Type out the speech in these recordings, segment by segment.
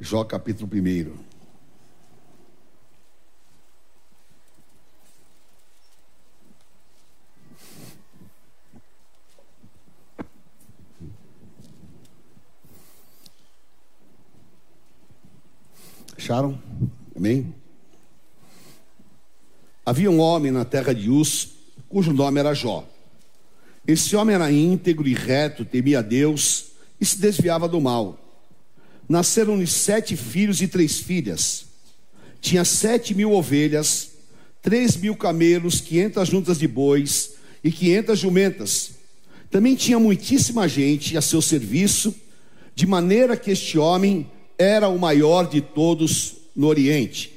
Jó capítulo 1. Acharam? Amém? Havia um homem na terra de Uz, cujo nome era Jó. Esse homem era íntegro e reto, temia a Deus e se desviava do mal. Nasceram-lhe sete filhos e três filhas. Tinha sete mil ovelhas, três mil camelos, quinhentas juntas de bois e quinhentas jumentas. Também tinha muitíssima gente a seu serviço, de maneira que este homem era o maior de todos no Oriente.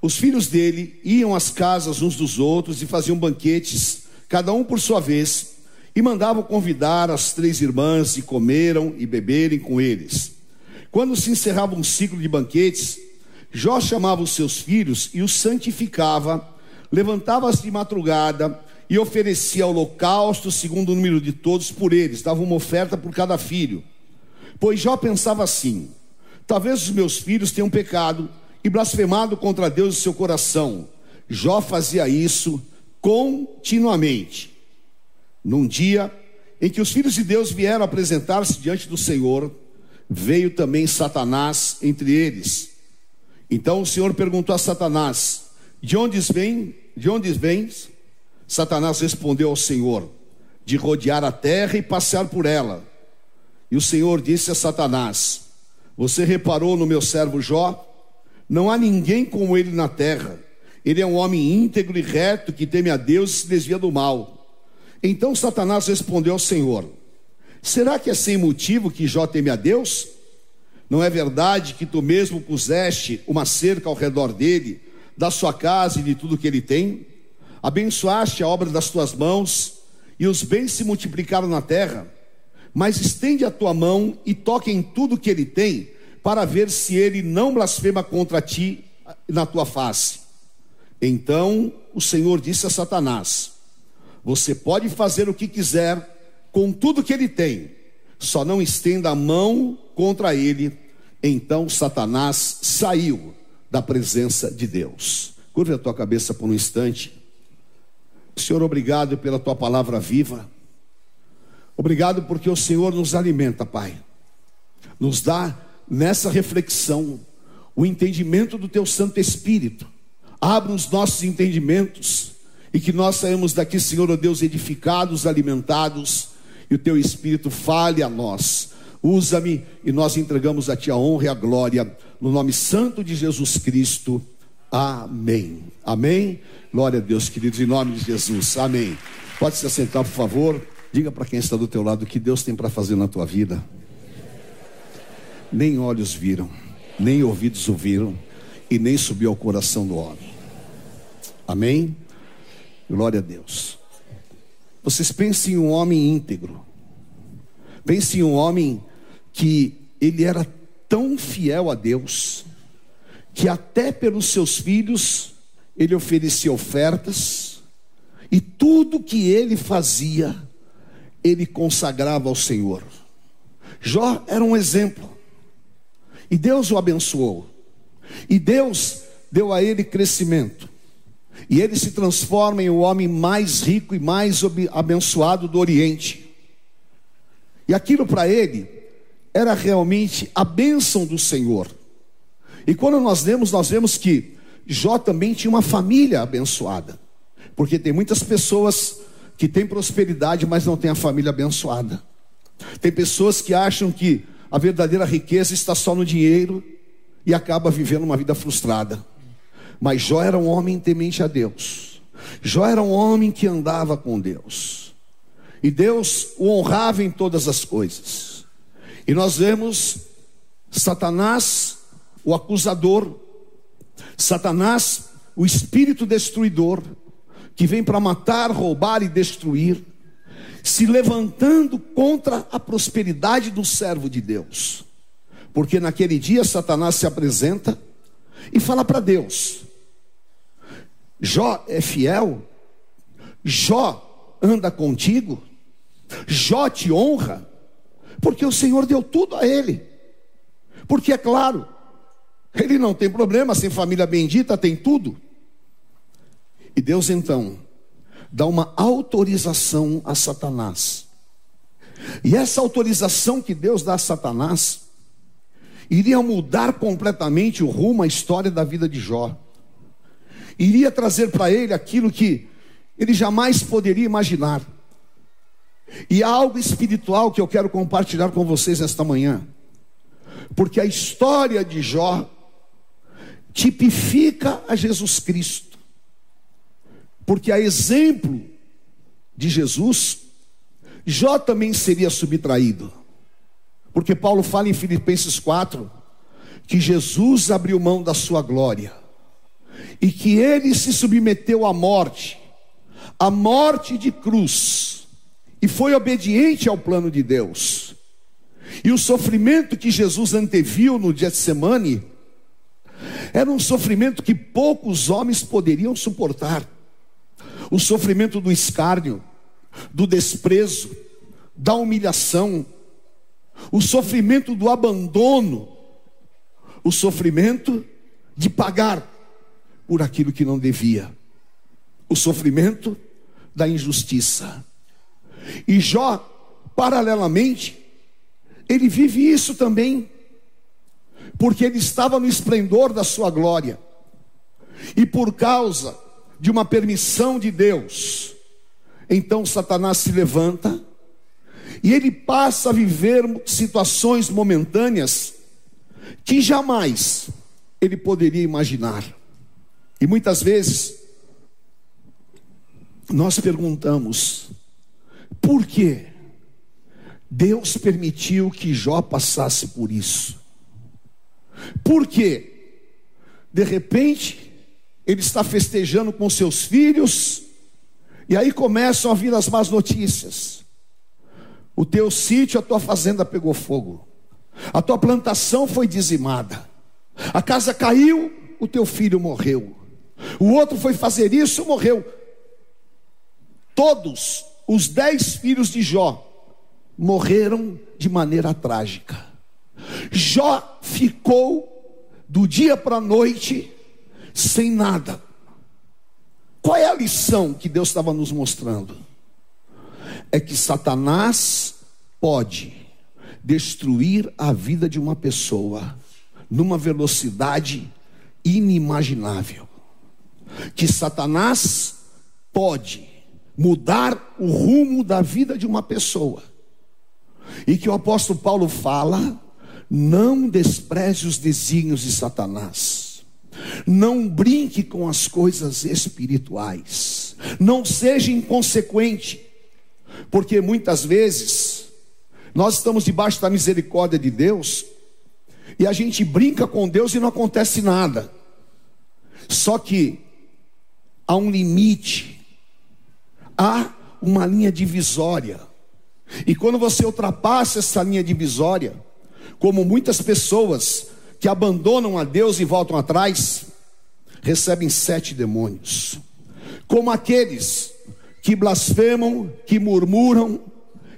Os filhos dele iam às casas uns dos outros e faziam banquetes, cada um por sua vez, e mandavam convidar as três irmãs e comeram e beberem com eles. Quando se encerrava um ciclo de banquetes, Jó chamava os seus filhos e os santificava, levantava-se de madrugada e oferecia holocausto segundo o número de todos por eles, dava uma oferta por cada filho. Pois Jó pensava assim: talvez os meus filhos tenham pecado e blasfemado contra Deus em seu coração. Jó fazia isso continuamente. Num dia em que os filhos de Deus vieram apresentar-se diante do Senhor, veio também Satanás entre eles. Então o Senhor perguntou a Satanás: De onde vem? De onde vens? Satanás respondeu ao Senhor: De rodear a terra e passear por ela. E o Senhor disse a Satanás: Você reparou no meu servo Jó? Não há ninguém como ele na terra. Ele é um homem íntegro e reto que teme a Deus e se desvia do mal. Então Satanás respondeu ao Senhor: Será que é sem motivo que Jó teme a Deus? Não é verdade que tu mesmo puseste uma cerca ao redor dele, da sua casa e de tudo que ele tem? Abençoaste a obra das tuas mãos, e os bens se multiplicaram na terra. Mas estende a tua mão e toque em tudo que ele tem, para ver se ele não blasfema contra ti na tua face. Então o Senhor disse a Satanás: Você pode fazer o que quiser com tudo que ele tem, só não estenda a mão contra ele. Então Satanás saiu da presença de Deus. Curva a tua cabeça por um instante. Senhor, obrigado pela tua palavra viva. Obrigado porque o Senhor nos alimenta, Pai. Nos dá nessa reflexão o entendimento do teu Santo Espírito. Abra os nossos entendimentos e que nós saímos daqui, Senhor, oh Deus, edificados, alimentados e o teu Espírito fale a nós. Usa-me e nós entregamos a ti a honra e a glória, no nome santo de Jesus Cristo. Amém. Amém. Glória a Deus, queridos, em nome de Jesus. Amém. Pode se assentar, por favor. Diga para quem está do teu lado o que Deus tem para fazer na tua vida. Nem olhos viram, nem ouvidos ouviram, e nem subiu ao coração do homem. Amém. Glória a Deus. Vocês pensem em um homem íntegro. Pensem em um homem que ele era tão fiel a Deus, que até pelos seus filhos ele oferecia ofertas, e tudo que ele fazia, ele consagrava ao Senhor. Jó era um exemplo, e Deus o abençoou, e Deus deu a ele crescimento. E ele se transforma em o homem mais rico e mais abençoado do Oriente. E aquilo para ele era realmente a bênção do Senhor. E quando nós vemos, nós vemos que Jó também tinha uma família abençoada. Porque tem muitas pessoas que têm prosperidade, mas não têm a família abençoada. Tem pessoas que acham que a verdadeira riqueza está só no dinheiro e acaba vivendo uma vida frustrada. Mas Jó era um homem temente a Deus. Jó era um homem que andava com Deus. E Deus o honrava em todas as coisas. E nós vemos Satanás, o acusador, Satanás, o espírito destruidor, que vem para matar, roubar e destruir, se levantando contra a prosperidade do servo de Deus. Porque naquele dia Satanás se apresenta e fala para Deus: Jó é fiel? Jó anda contigo? Jó te honra? Porque o Senhor deu tudo a ele. Porque é claro, Ele não tem problema, sem família bendita, tem tudo. E Deus então dá uma autorização a Satanás. E essa autorização que Deus dá a Satanás iria mudar completamente o rumo, a história da vida de Jó. Iria trazer para ele aquilo que ele jamais poderia imaginar. E há algo espiritual que eu quero compartilhar com vocês esta manhã. Porque a história de Jó tipifica a Jesus Cristo. Porque a exemplo de Jesus, Jó também seria subtraído. Porque Paulo fala em Filipenses 4 que Jesus abriu mão da sua glória e que ele se submeteu à morte, à morte de cruz, e foi obediente ao plano de Deus. E o sofrimento que Jesus anteviu no Getsemane era um sofrimento que poucos homens poderiam suportar. O sofrimento do escárnio, do desprezo, da humilhação, o sofrimento do abandono, o sofrimento de pagar por aquilo que não devia, o sofrimento da injustiça. E Jó, paralelamente, ele vive isso também, porque ele estava no esplendor da sua glória, e por causa de uma permissão de Deus, então Satanás se levanta e ele passa a viver situações momentâneas que jamais ele poderia imaginar. E muitas vezes nós perguntamos: por que Deus permitiu que Jó passasse por isso? Por que de repente ele está festejando com seus filhos e aí começam a vir as más notícias. O teu sítio, a tua fazenda pegou fogo. A tua plantação foi dizimada. A casa caiu, o teu filho morreu. O outro foi fazer isso, morreu. Todos os dez filhos de Jó morreram de maneira trágica. Jó ficou do dia para a noite sem nada. Qual é a lição que Deus estava nos mostrando? É que Satanás pode destruir a vida de uma pessoa numa velocidade inimaginável. Que Satanás pode mudar o rumo da vida de uma pessoa. E que o apóstolo Paulo fala: não despreze os desígnios de Satanás. Não brinque com as coisas espirituais. Não seja inconsequente. Porque muitas vezes nós estamos debaixo da misericórdia de Deus e a gente brinca com Deus e não acontece nada. Só que há um limite, há uma linha divisória. E quando você ultrapassa essa linha divisória, como muitas pessoas que abandonam a Deus e voltam atrás, recebem sete demônios, como aqueles que blasfemam, que murmuram,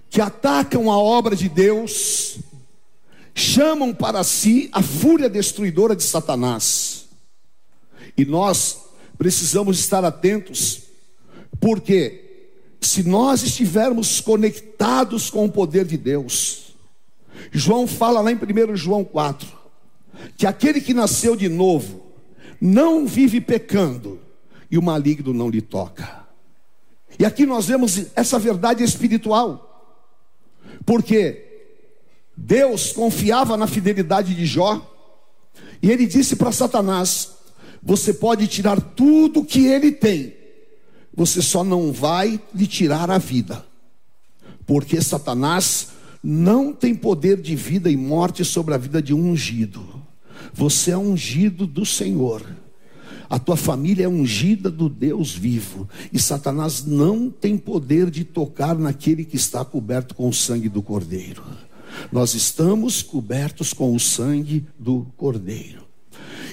que atacam a obra de Deus, chamam para si a fúria destruidora de Satanás. E nós precisamos estar atentos, porque se nós estivermos conectados com o poder de Deus, João fala lá em 1 João 4, que aquele que nasceu de novo não vive pecando e o maligno não lhe toca. E aqui nós vemos essa verdade espiritual, porque Deus confiava na fidelidade de Jó, e ele disse para Satanás: Você pode tirar tudo que ele tem, você só não vai lhe tirar a vida, porque Satanás não tem poder de vida e morte sobre a vida de um ungido. Você é ungido do Senhor. A tua família é ungida do Deus vivo. E Satanás não tem poder de tocar naquele que está coberto com o sangue do Cordeiro. Nós estamos cobertos com o sangue do Cordeiro.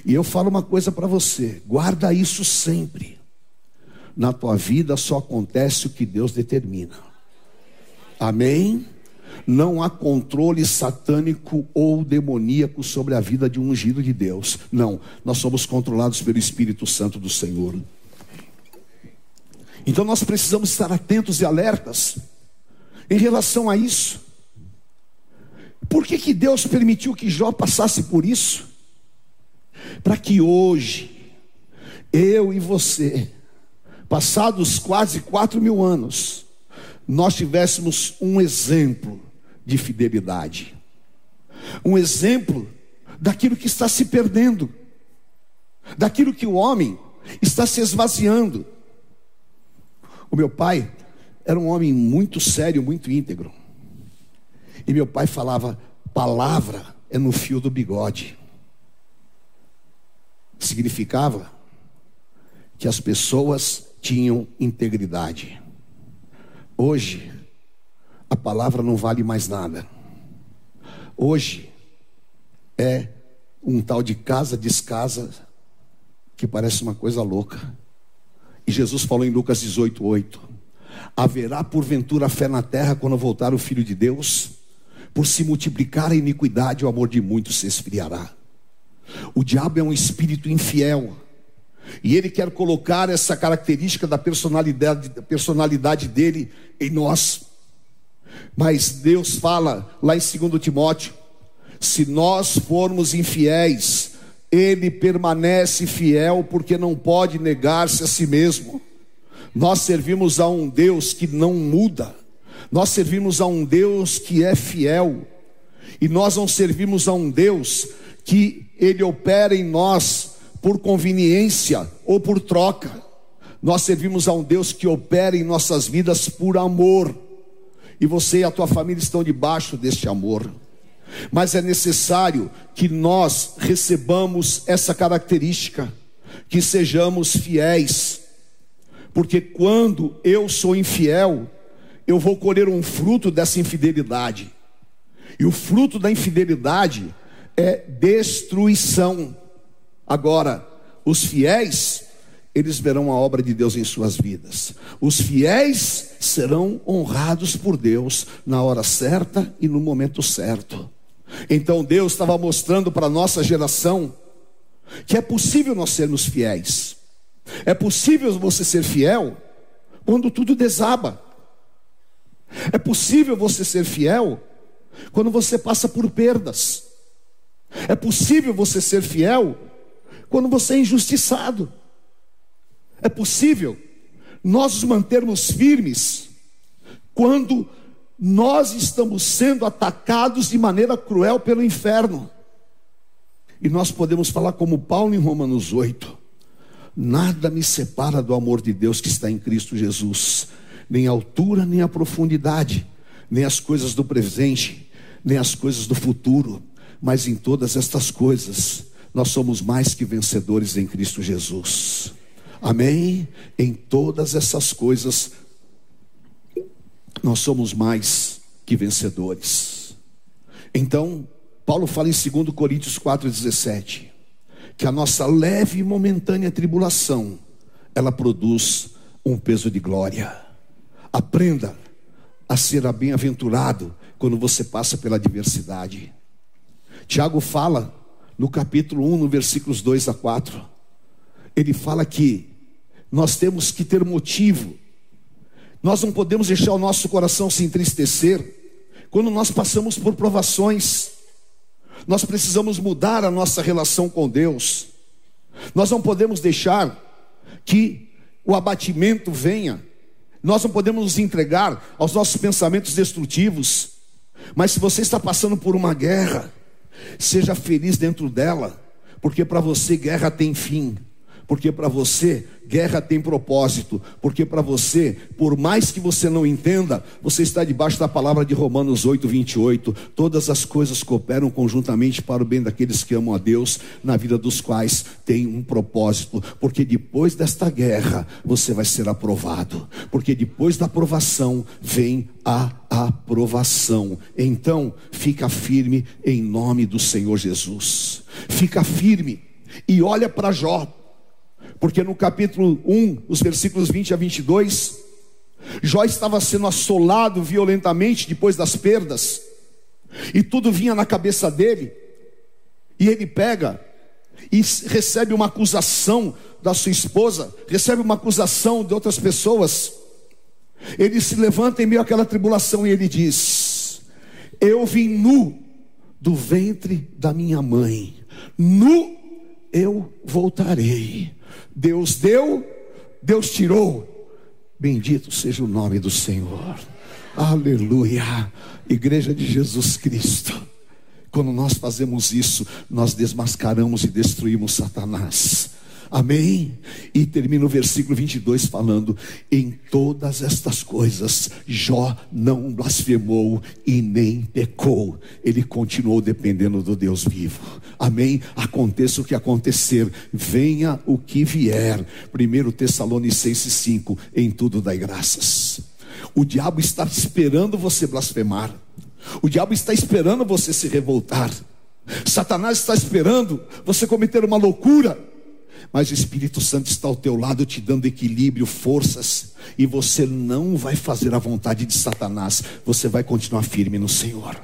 E eu falo uma coisa para você: guarda isso sempre. Na tua vida só acontece o que Deus determina. Amém? Não há controle satânico ou demoníaco sobre a vida de um ungido de Deus. Não, nós somos controlados pelo Espírito Santo do Senhor. Então nós precisamos estar atentos e alertas em relação a isso. Por que, que Deus permitiu que Jó passasse por isso? Para que hoje, eu e você, passados quase quatro mil anos, nós tivéssemos um exemplo de fidelidade, um exemplo daquilo que está se perdendo, daquilo que o homem está se esvaziando. O meu pai era um homem muito sério, muito íntegro. E meu pai falava: palavra é no fio do bigode. Significava que as pessoas tinham integridade. Hoje, a palavra não vale mais nada. Hoje, é um tal de casa descasa que parece uma coisa louca. E Jesus falou em Lucas 18, 8: Haverá porventura fé na terra quando voltar o Filho de Deus? Por se multiplicar a iniquidade, o amor de muitos se esfriará. O diabo é um espírito infiel. E ele quer colocar essa característica da personalidade, da personalidade dele em nós. Mas Deus fala lá em 2 Timóteo: se nós formos infiéis, ele permanece fiel, porque não pode negar-se a si mesmo. Nós servimos a um Deus que não muda, nós servimos a um Deus que é fiel, e nós não servimos a um Deus que ele opera em nós por conveniência ou por troca. Nós servimos a um Deus que opera em nossas vidas por amor. E você e a tua família estão debaixo deste amor. Mas é necessário que nós recebamos essa característica, que sejamos fiéis. Porque quando eu sou infiel, eu vou colher um fruto dessa infidelidade. E o fruto da infidelidade é destruição. Agora, os fiéis, eles verão a obra de Deus em suas vidas. Os fiéis serão honrados por Deus na hora certa e no momento certo. Então Deus estava mostrando para a nossa geração que é possível nós sermos fiéis. É possível você ser fiel quando tudo desaba. É possível você ser fiel quando você passa por perdas. É possível você ser fiel quando você é injustiçado. É possível nós nos mantermos firmes quando nós estamos sendo atacados de maneira cruel pelo inferno. E nós podemos falar como Paulo em Romanos 8: Nada me separa do amor de Deus que está em Cristo Jesus, nem a altura, nem a profundidade, nem as coisas do presente, nem as coisas do futuro, mas em todas estas coisas nós somos mais que vencedores em Cristo Jesus. Amém? Em todas essas coisas, nós somos mais que vencedores. Então, Paulo fala em 2 Coríntios 4,17: que a nossa leve e momentânea tribulação, ela produz um peso de glória. Aprenda a ser bem-aventurado quando você passa pela adversidade. Tiago fala no capítulo 1, no versículos 2 a 4, ele fala que nós temos que ter motivo, nós não podemos deixar o nosso coração se entristecer quando nós passamos por provações, nós precisamos mudar a nossa relação com Deus, nós não podemos deixar que o abatimento venha, nós não podemos nos entregar aos nossos pensamentos destrutivos, mas se você está passando por uma guerra, Seja feliz dentro dela, porque para você guerra tem fim. Porque para você guerra tem propósito. Porque para você, por mais que você não entenda, você está debaixo da palavra de Romanos 8, 28. Todas as coisas cooperam conjuntamente para o bem daqueles que amam a Deus, na vida dos quais tem um propósito. Porque depois desta guerra, você vai ser aprovado. Porque depois da aprovação vem a aprovação. Então, fica firme em nome do Senhor Jesus. Fica firme e olha para Jó. Porque no capítulo 1, os versículos 20 a 22, Jó estava sendo assolado violentamente depois das perdas, e tudo vinha na cabeça dele, e ele pega e recebe uma acusação da sua esposa, recebe uma acusação de outras pessoas. Ele se levanta em meio àquela tribulação e ele diz: Eu vim nu do ventre da minha mãe, nu eu voltarei. Deus deu, Deus tirou. Bendito seja o nome do Senhor. Aleluia. Igreja de Jesus Cristo. Quando nós fazemos isso, nós desmascaramos e destruímos Satanás. Amém? E termina o versículo 22 falando: Em todas estas coisas, Jó não blasfemou e nem pecou, ele continuou dependendo do Deus vivo. Amém? Aconteça o que acontecer, venha o que vier. 1 Tessalonicenses 5: Em tudo dai graças. O diabo está esperando você blasfemar, o diabo está esperando você se revoltar. Satanás está esperando você cometer uma loucura mas o Espírito Santo está ao teu lado, te dando equilíbrio, forças, e você não vai fazer a vontade de Satanás, você vai continuar firme no Senhor.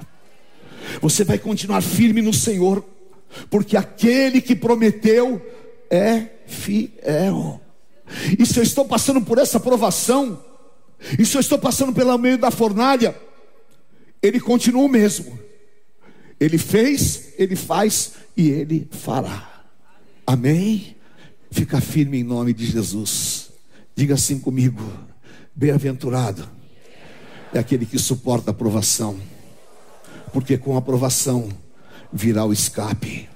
Você vai continuar firme no Senhor, porque aquele que prometeu é fiel. E se eu estou passando por essa provação, e se eu estou passando pelo meio da fornalha, ele continua o mesmo. Ele fez, ele faz e ele fará. Amém? Fica firme em nome de Jesus. Diga assim comigo: bem-aventurado é aquele que suporta a provação, porque com a provação virá o escape.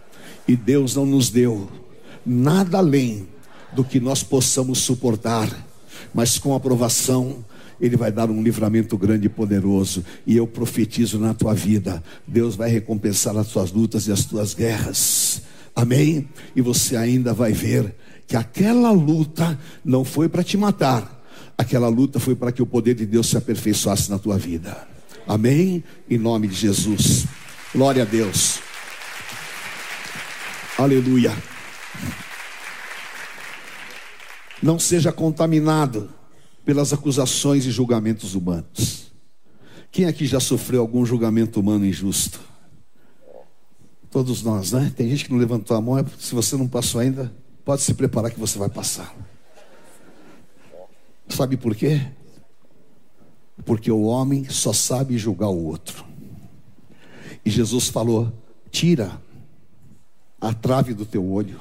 E Deus não nos deu nada além do que nós possamos suportar, mas com a aprovação ele vai dar um livramento grande e poderoso. E eu profetizo na tua vida: Deus vai recompensar as tuas lutas e as tuas guerras. Amém? E você ainda vai ver que aquela luta não foi para te matar, aquela luta foi para que o poder de Deus se aperfeiçoasse na tua vida. Amém? Em nome de Jesus. Glória a Deus. Aleluia. Não seja contaminado pelas acusações e julgamentos humanos. Quem aqui já sofreu algum julgamento humano injusto? Todos nós, né? Tem gente que não levantou a mão, é se você não passou ainda, Pode se preparar que você vai passar. Sabe por quê? Porque o homem só sabe julgar o outro. E Jesus falou: tira a trave do teu olho.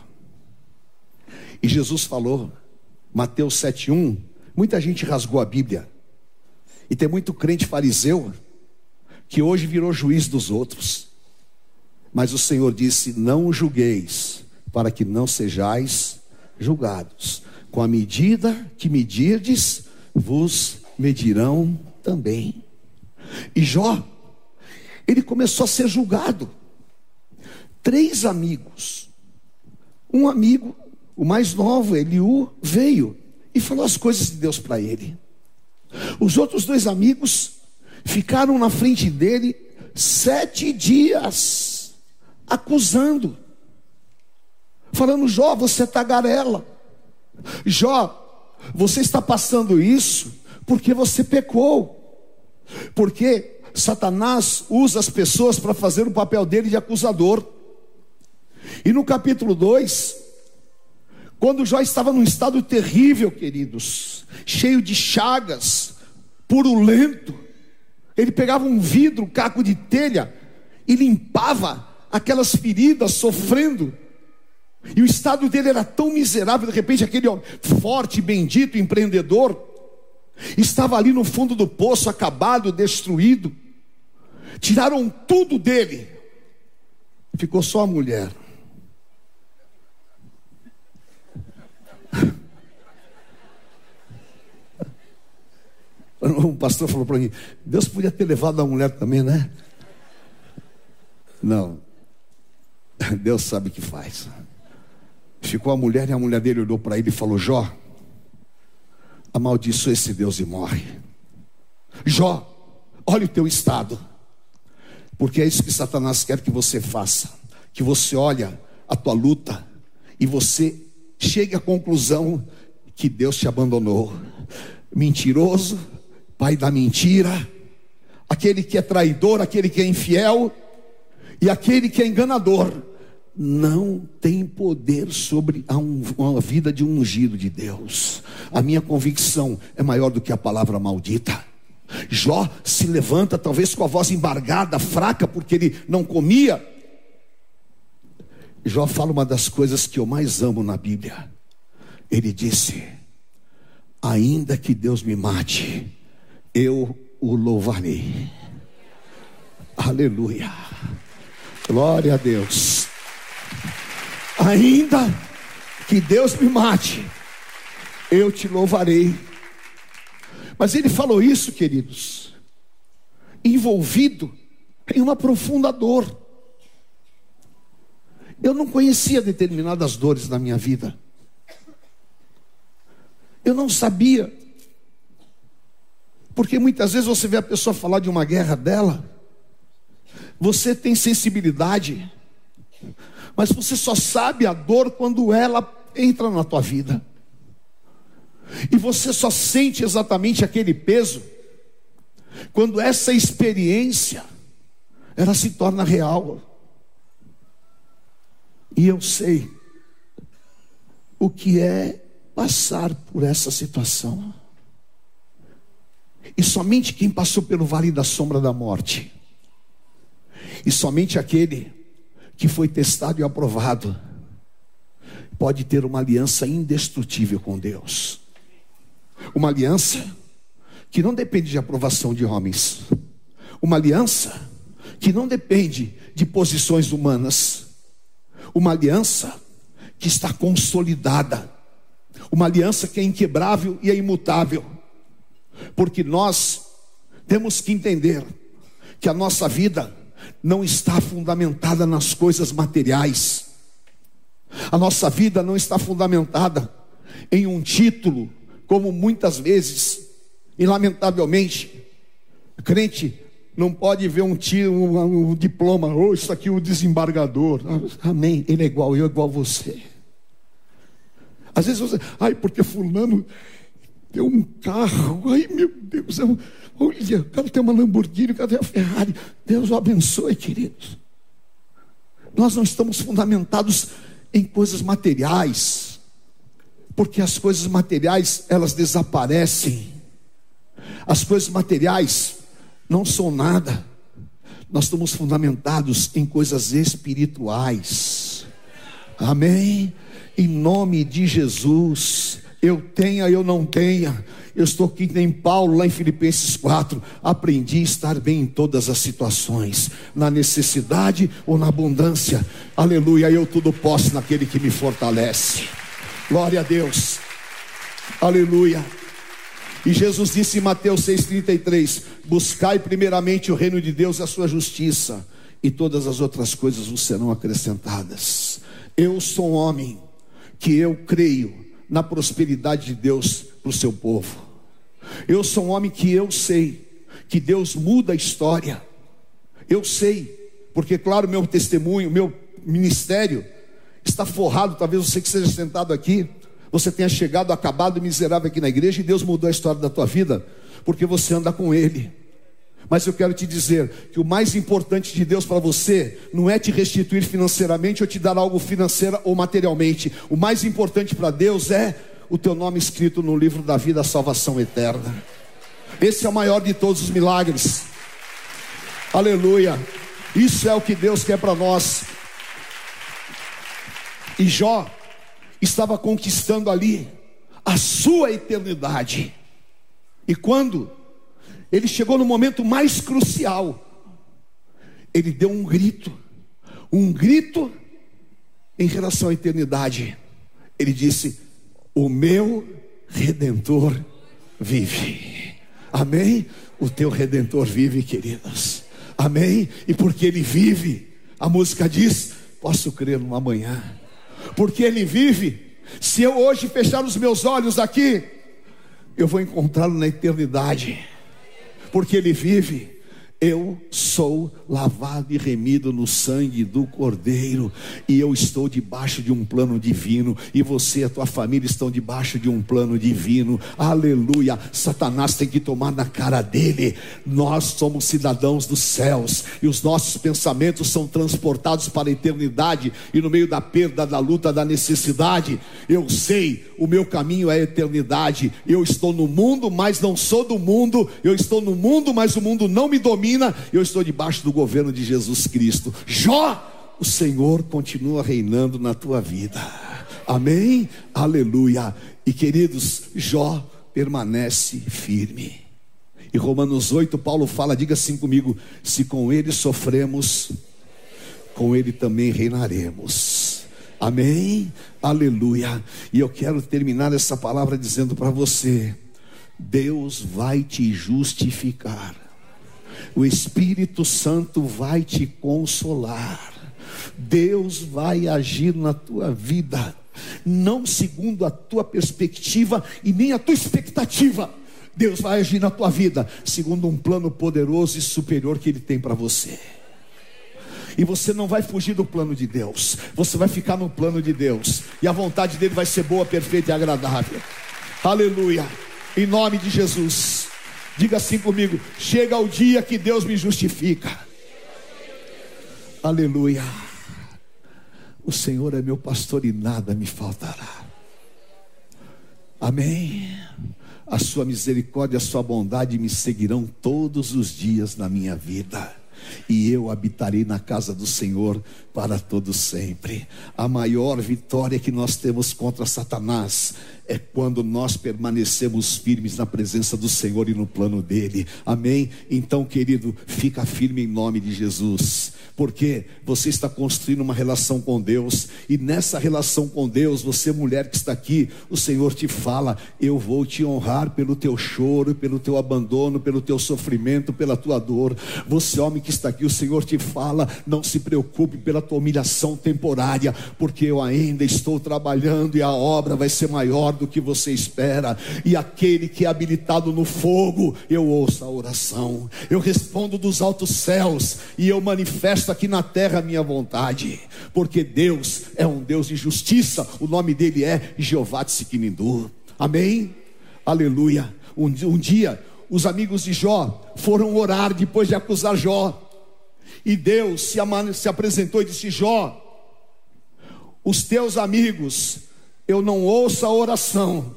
E Jesus falou, Mateus 7,1. Muita gente rasgou a Bíblia. E tem muito crente fariseu que hoje virou juiz dos outros. Mas o Senhor disse: Não julgueis para que não sejais julgados. Com a medida que medirdes, vos medirão também. E Jó, ele começou a ser julgado. Três amigos. Um amigo, o mais novo, Eliú, veio e falou as coisas de Deus para ele. Os outros dois amigos ficaram na frente dele sete dias, acusando falando: Jó, você é tagarela. Jó, você está passando isso porque você pecou. Porque Satanás usa as pessoas para fazer o papel dele de acusador. E no capítulo 2, quando Jó estava num estado terrível, queridos, cheio de chagas, purulento, ele pegava um vidro, um caco de telha e limpava aquelas feridas, sofrendo. E o estado dele era tão miserável, de repente, aquele homem forte, bendito, empreendedor, estava ali no fundo do poço, acabado, destruído. Tiraram tudo dele, ficou só a mulher. Um pastor falou para mim: Deus podia ter levado a mulher também, né? Não, Deus sabe o que faz. Ficou a mulher e a mulher dele olhou para ele e falou: Jó, amaldiçoa esse Deus e morre. Jó, olha o teu estado, porque é isso que Satanás quer que você faça, que você olha a tua luta e você chegue à conclusão que Deus te abandonou. Mentiroso, pai da mentira, aquele que é traidor, aquele que é infiel e aquele que é enganador, não tem poder sobre a, um, a vida de um ungido de Deus. A minha convicção é maior do que a palavra maldita. Jó se levanta, talvez com a voz embargada, fraca, porque ele não comia. Jó fala uma das coisas que eu mais amo na Bíblia. Ele disse: Ainda que Deus me mate, eu o louvarei. Aleluia. Glória a Deus. Ainda que Deus me mate, eu te louvarei. Mas ele falou isso, queridos, envolvido em uma profunda dor. Eu não conhecia determinadas dores na minha vida. Eu não sabia. Porque muitas vezes você vê a pessoa falar de uma guerra dela, você tem sensibilidade, mas você só sabe a dor quando ela entra na tua vida. E você só sente exatamente aquele peso quando essa experiência ela se torna real. E eu sei o que é passar por essa situação. E somente quem passou pelo vale da sombra da morte, e somente aquele que foi testado e aprovado pode ter uma aliança indestrutível com Deus. Uma aliança que não depende de aprovação de homens. Uma aliança que não depende de posições humanas. Uma aliança que está consolidada. Uma aliança que é inquebrável e é imutável. Porque nós temos que entender que a nossa vida não está fundamentada nas coisas materiais. A nossa vida não está fundamentada em um título, como muitas vezes, e lamentavelmente, crente não pode ver um, tio, um, um diploma, ou oh, isso aqui é o desembargador. Amém. Ele é igual eu, igual você. Às vezes você, ai, porque fulano tem um carro, ai meu Deus, um, Olha, o cara tem uma Lamborghini, o cara tem uma Ferrari. Deus o abençoe, queridos. Nós não estamos fundamentados em coisas materiais, porque as coisas materiais elas desaparecem. As coisas materiais não são nada. Nós estamos fundamentados em coisas espirituais. Amém? Em nome de Jesus. Eu tenha, eu não tenha eu estou aqui em Paulo, lá em Filipenses 4. Aprendi a estar bem em todas as situações, na necessidade ou na abundância. Aleluia, eu tudo posso naquele que me fortalece. Glória a Deus. Aleluia. E Jesus disse em Mateus 6,33: Buscai primeiramente o reino de Deus e a sua justiça, e todas as outras coisas vos serão acrescentadas. Eu sou um homem que eu creio na prosperidade de Deus para o seu povo. Eu sou um homem que eu sei que Deus muda a história. Eu sei, porque claro, meu testemunho, meu ministério está forrado, talvez você que esteja sentado aqui, você tenha chegado acabado miserável aqui na igreja e Deus mudou a história da tua vida, porque você anda com ele. Mas eu quero te dizer que o mais importante de Deus para você não é te restituir financeiramente ou te dar algo financeiro ou materialmente. O mais importante para Deus é o teu nome escrito no livro da vida, a salvação eterna. Esse é o maior de todos os milagres. Aleluia. Isso é o que Deus quer para nós. E Jó estava conquistando ali a sua eternidade. E quando ele chegou no momento mais crucial, ele deu um grito, um grito em relação à eternidade. Ele disse: o meu redentor vive. Amém? O teu redentor vive, queridas. Amém? E porque ele vive, a música diz: posso crer no amanhã. Porque ele vive. Se eu hoje fechar os meus olhos aqui, eu vou encontrá-lo na eternidade. Porque ele vive Eu sou lavado e remido no sangue do Cordeiro, e eu estou debaixo de um plano divino, e você e a tua família estão debaixo de um plano divino. Aleluia! Satanás tem que tomar na cara dele. Nós somos cidadãos dos céus, e os nossos pensamentos são transportados para a eternidade, e no meio da perda, da luta, da necessidade, eu sei, o meu caminho é a eternidade. Eu estou no mundo, mas não sou do mundo. Eu estou no mundo, mas o mundo não me domina. Eu estou debaixo do governo de Jesus Cristo. Jó, o Senhor continua reinando na tua vida. Amém? Aleluia. E queridos, Jó permanece firme. E Romanos 8, Paulo fala, diga assim comigo: se com ele sofremos, com ele também reinaremos. Amém? Aleluia. E eu quero terminar essa palavra dizendo para você: Deus vai te justificar. O Espírito Santo vai te consolar. Deus vai agir na tua vida, não segundo a tua perspectiva e nem a tua expectativa. Deus vai agir na tua vida segundo um plano poderoso e superior que Ele tem para você. E você não vai fugir do plano de Deus, você vai ficar no plano de Deus, e a vontade dele vai ser boa, perfeita e agradável. Aleluia, em nome de Jesus. Diga assim comigo: chega o dia que Deus me justifica. Aleluia. O Senhor é meu pastor e nada me faltará. Amém. A sua misericórdia e a sua bondade me seguirão todos os dias na minha vida e eu habitarei na casa do Senhor para todo sempre. A maior vitória que nós temos contra Satanás é quando nós permanecemos firmes na presença do Senhor e no plano dele. Amém? Então, querido, fica firme em nome de Jesus. Porque você está construindo uma relação com Deus, e nessa relação com Deus, você, mulher que está aqui, o Senhor te fala: Eu vou te honrar pelo teu choro, pelo teu abandono, pelo teu sofrimento, pela tua dor. Você, homem que está aqui, o Senhor te fala: Não se preocupe pela tua humilhação temporária, porque eu ainda estou trabalhando e a obra vai ser maior do que você espera. E aquele que é habilitado no fogo, eu ouço a oração, eu respondo dos altos céus e eu manifesto aqui na terra a minha vontade, porque Deus é um Deus de justiça, o nome dele é Jeová de Siquinindu. Amém? Aleluia. Um, um dia, os amigos de Jó foram orar depois de acusar Jó. E Deus se, se apresentou e disse: Jó, os teus amigos eu não ouço a oração,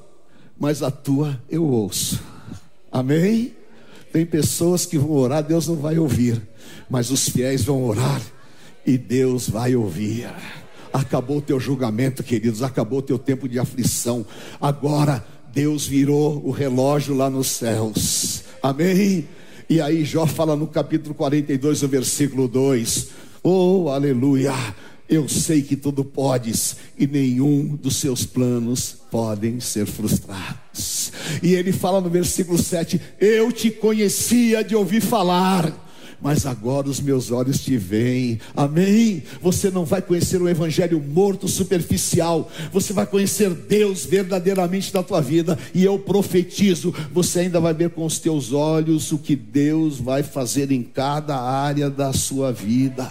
mas a tua eu ouço. Amém? Tem pessoas que vão orar, Deus não vai ouvir, mas os fiéis vão orar e Deus vai ouvir. Acabou o teu julgamento, queridos, acabou o teu tempo de aflição. Agora Deus virou o relógio lá nos céus. Amém? E aí Jó fala no capítulo 42, o versículo 2: Oh, aleluia! Eu sei que tudo podes e nenhum dos seus planos podem ser frustrados. E ele fala no versículo 7: Eu te conhecia de ouvir falar mas agora os meus olhos te veem. Amém? Você não vai conhecer o evangelho morto, superficial. Você vai conhecer Deus verdadeiramente na tua vida. E eu profetizo: você ainda vai ver com os teus olhos o que Deus vai fazer em cada área da sua vida.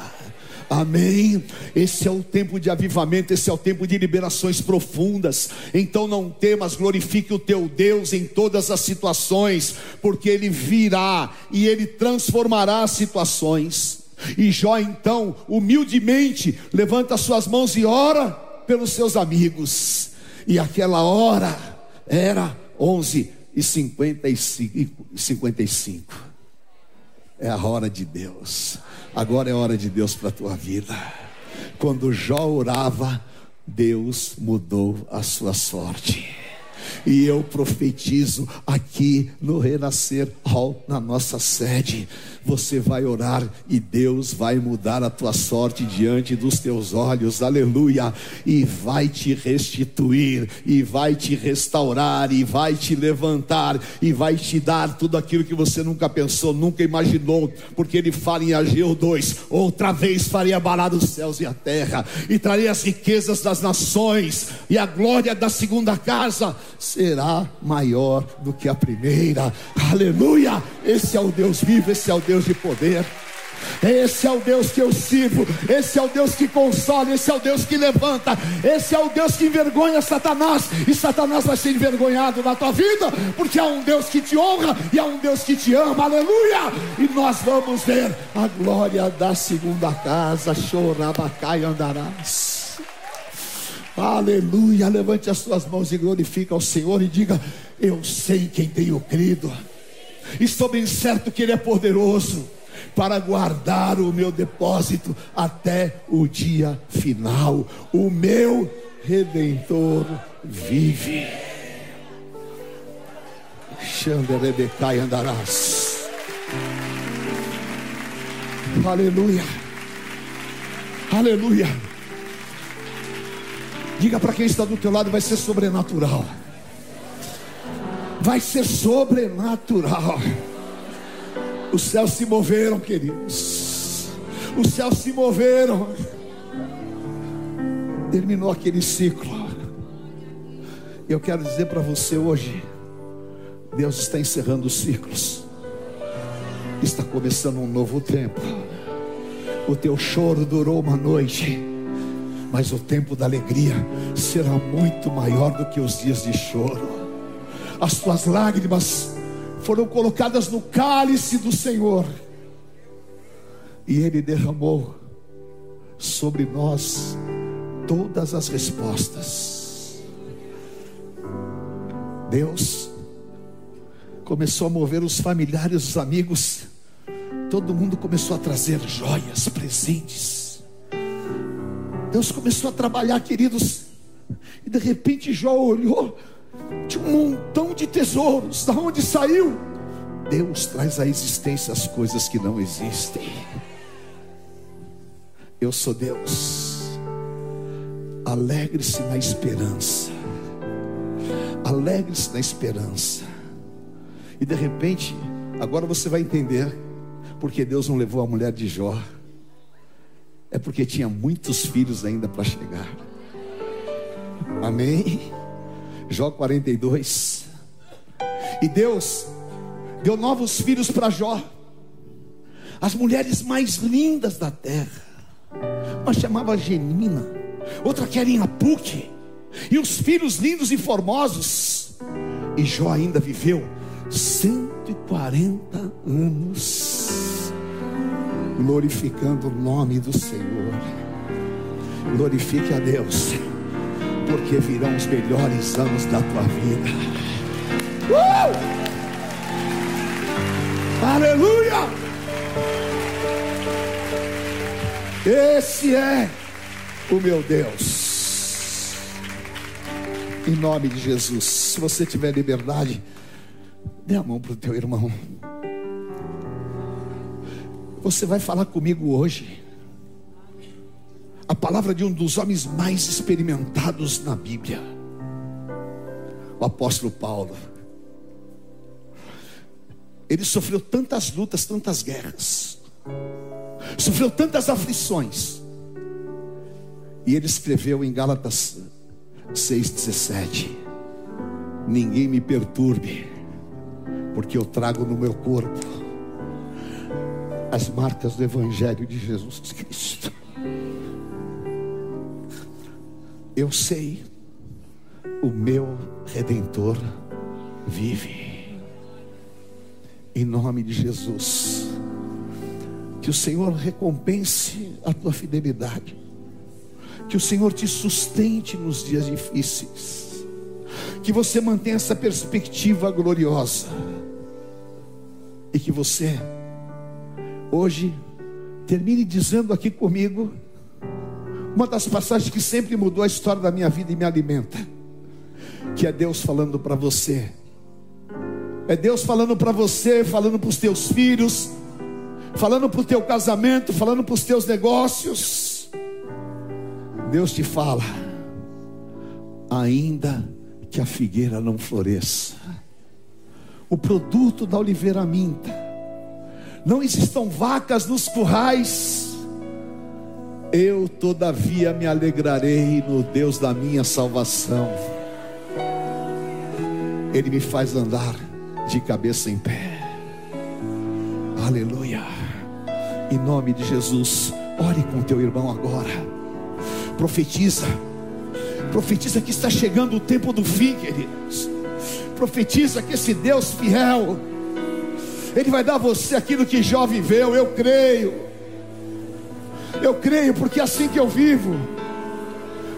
Amém. Esse é o tempo de avivamento, esse é o tempo de liberações profundas. Então não temas, glorifique o teu Deus em todas as situações, porque ele virá e ele transformará as situações. E Jó então, humildemente, levanta suas mãos e ora pelos seus amigos. E aquela hora era 11 e 55. É a hora de Deus. Agora é hora de Deus para a tua vida. Quando Jó orava, Deus mudou a sua sorte. E eu profetizo aqui no Renascer Hall, na nossa sede. Você vai orar e Deus vai mudar a tua sorte diante dos teus olhos, aleluia, e vai te restituir, e vai te restaurar, e vai te levantar, e vai te dar tudo aquilo que você nunca pensou, nunca imaginou, porque Ele fala em Ageu 2: outra vez faria abalar os céus e a terra, e traria as riquezas das nações, e a glória da segunda casa será maior do que a primeira. Aleluia! Esse é o Deus vivo, esse é o Deus de poder. Esse é o Deus que eu sirvo, esse é o Deus que consola, esse é o Deus que levanta, esse é o Deus que envergonha Satanás, e Satanás vai ser envergonhado na tua vida, porque há um Deus que te honra e há um Deus que te ama, aleluia! E nós vamos ver a glória da segunda casa, chorabacai andarás. Aleluia, levante as suas mãos e glorifica ao Senhor e diga: Eu sei quem tenho crido, estou bem certo que Ele é poderoso para guardar o meu depósito até o dia final. O meu redentor vive. Xanderebecai andarás. Aleluia. Aleluia. Diga para quem está do teu lado, vai ser sobrenatural. Vai ser sobrenatural. Os céus se moveram, queridos. Os céus se moveram. Terminou aquele ciclo. Eu quero dizer para você hoje: Deus está encerrando os ciclos. Está começando um novo tempo. O teu choro durou uma noite, mas o tempo da alegria será muito maior do que os dias de choro. As tuas lágrimas foram colocadas no cálice do Senhor, e Ele derramou sobre nós todas as respostas. Deus começou a mover os familiares, os amigos, todo mundo começou a trazer joias, presentes. Deus começou a trabalhar, queridos, e de repente Jó olhou de um montão de tesouros. Da onde saiu? Deus traz à existência as coisas que não existem. Eu sou Deus. Alegre-se na esperança. Alegre-se na esperança. E de repente, agora você vai entender porque Deus não levou a mulher de Jó. É porque tinha muitos filhos ainda para chegar. Amém. Jó 42. E Deus deu novos filhos para Jó. As mulheres mais lindas da terra. Uma chamava Genina, outra que era em Apuque. E os filhos lindos e formosos. E Jó ainda viveu 140 anos. Glorificando o nome do Senhor. Glorifique a Deus porque virão os melhores anos da tua vida. Uh! Aleluia! Esse é o meu Deus. Em nome de Jesus. Se você tiver liberdade, dê a mão para o teu irmão. Você vai falar comigo hoje a palavra de um dos homens mais experimentados na Bíblia, o apóstolo Paulo. Ele sofreu tantas lutas, tantas guerras, sofreu tantas aflições, e ele escreveu em Gálatas 6,17: Ninguém me perturbe, porque eu trago no meu corpo as marcas do Evangelho de Jesus Cristo. Eu sei, o meu redentor vive. Em nome de Jesus. Que o Senhor recompense a tua fidelidade. Que o Senhor te sustente nos dias difíceis. Que você mantenha essa perspectiva gloriosa. E que você, hoje, termine dizendo aqui comigo uma das passagens que sempre mudou a história da minha vida e me alimenta. Que é Deus falando para você. É Deus falando para você, falando para os teus filhos, falando para o teu casamento, falando para os teus negócios. Deus te fala, ainda que a figueira não floresça, o produto da oliveira minta, não existam vacas nos currais, eu, todavia, me alegrarei no Deus da minha salvação. Ele me faz andar de cabeça em pé. Aleluia. Em nome de Jesus, ore com teu irmão agora. Profetiza. Profetiza que está chegando o tempo do fim, queridos. Profetiza que esse Deus fiel, Ele vai dar a você aquilo que Jó viveu. Eu creio. Eu creio porque é assim que eu vivo.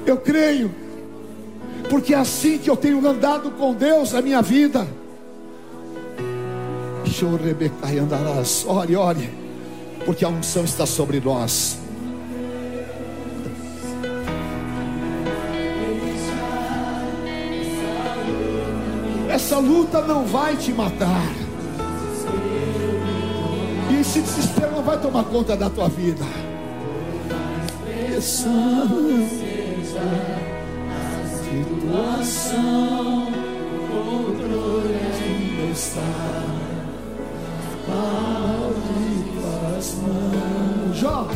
Eu creio porque é assim que eu tenho andado com Deus na minha vida. Chorebecai andarás. Ore, ore, porque a unção está sobre nós. Essa luta não vai te matar. E esse desespero não vai tomar conta da tua vida. Situação, controle ainda está. Malditas mãos. Jó.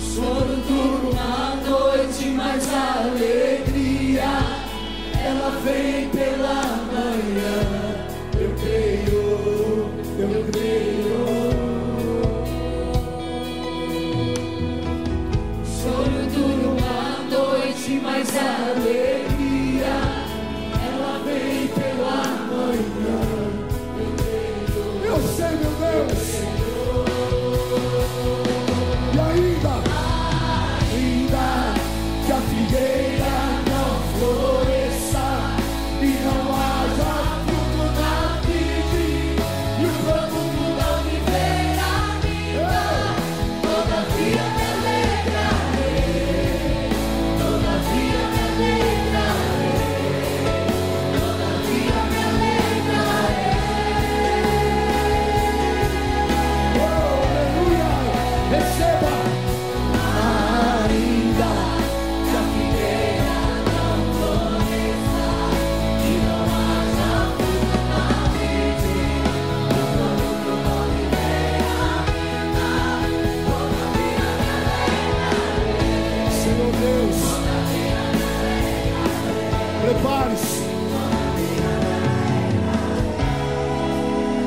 Choro duro na noite, mas a alegria ela vem pela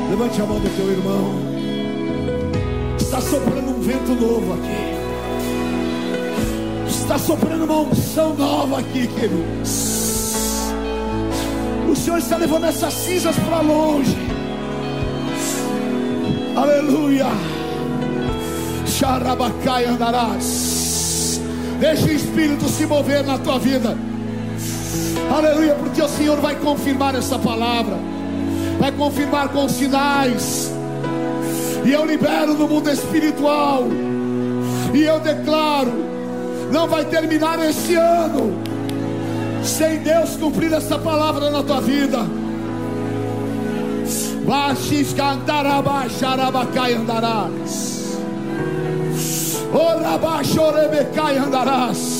Levante a mão do teu irmão. Está soprando um vento novo aqui. Está soprando uma unção nova aqui, queridos. O Senhor está levando essas cinzas para longe. Aleluia. Xarabacai andarás. Deixa o Espírito se mover na tua vida. Aleluia, porque o Senhor vai confirmar essa palavra. Vai confirmar com sinais. E eu libero no mundo espiritual. E eu declaro: não vai terminar esse ano sem Deus cumprir essa palavra na tua vida. Baixis cantarabacharabacai andarás. Orabachorebecai andarás.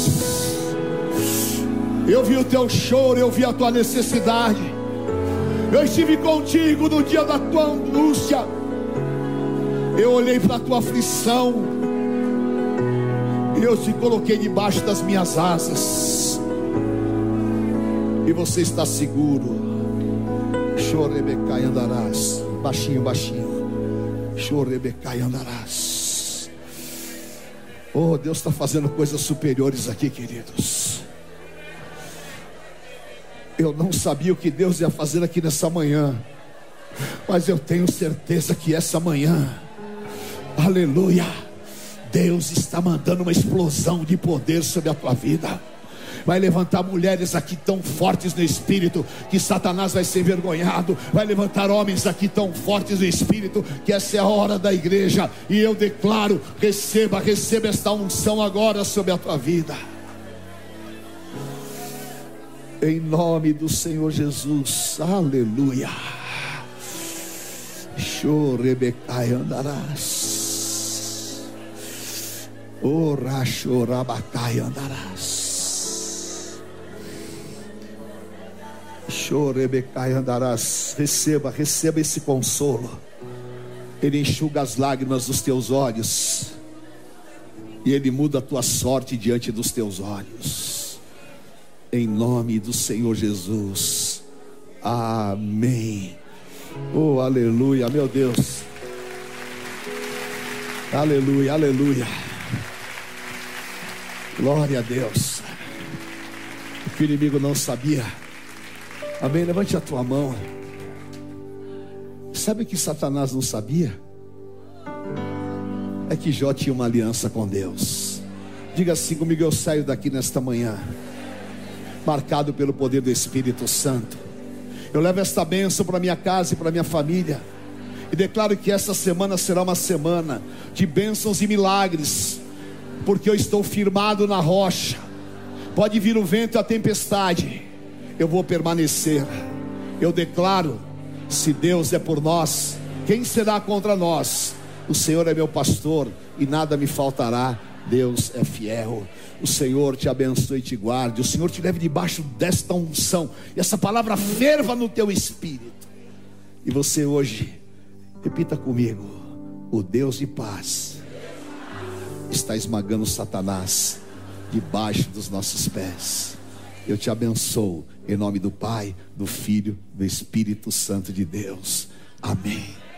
Eu vi o teu choro, eu vi a tua necessidade. Eu estive contigo no dia da tua angústia. Eu olhei para a tua aflição. E eu te coloquei debaixo das minhas asas. E você está seguro. Chorebecai andarás. Baixinho, baixinho. Chorebecai andarás. Oh, Deus está fazendo coisas superiores aqui, queridos. Eu não sabia o que Deus ia fazer aqui nessa manhã, mas eu tenho certeza que essa manhã, aleluia, Deus está mandando uma explosão de poder sobre a tua vida. Vai levantar mulheres aqui tão fortes no espírito que Satanás vai ser envergonhado. Vai levantar homens aqui tão fortes no espírito que essa é a hora da igreja. E eu declaro: receba, receba esta unção agora sobre a tua vida. Em nome do Senhor Jesus, aleluia. Chorebecai andarás. Ora chorabacai andarás. Chorebecai andarás. Receba, receba esse consolo. Ele enxuga as lágrimas dos teus olhos. E ele muda a tua sorte diante dos teus olhos em nome do Senhor Jesus. Amém. Oh, aleluia, meu Deus. Aleluia, aleluia. Glória a Deus. O que o inimigo não sabia. Amém. Levante a tua mão. Sabe que Satanás não sabia? É que Jó tinha uma aliança com Deus. Diga assim comigo: eu saio daqui nesta manhã, marcado pelo poder do Espírito Santo. Eu levo esta bênção para minha casa e para minha família. E declaro que esta semana será uma semana de bênçãos e milagres, porque eu estou firmado na rocha. Pode vir o vento e a tempestade, eu vou permanecer. Eu declaro: se Deus é por nós, quem será contra nós? O Senhor é meu pastor e nada me faltará. Deus é fiel. O Senhor te abençoe e te guarde. O Senhor te leve debaixo desta unção. E essa palavra ferva no teu espírito. E você hoje, repita comigo: o Deus de paz está esmagando Satanás debaixo dos nossos pés. Eu te abençoo em nome do Pai, do Filho, do Espírito Santo de Deus. Amém.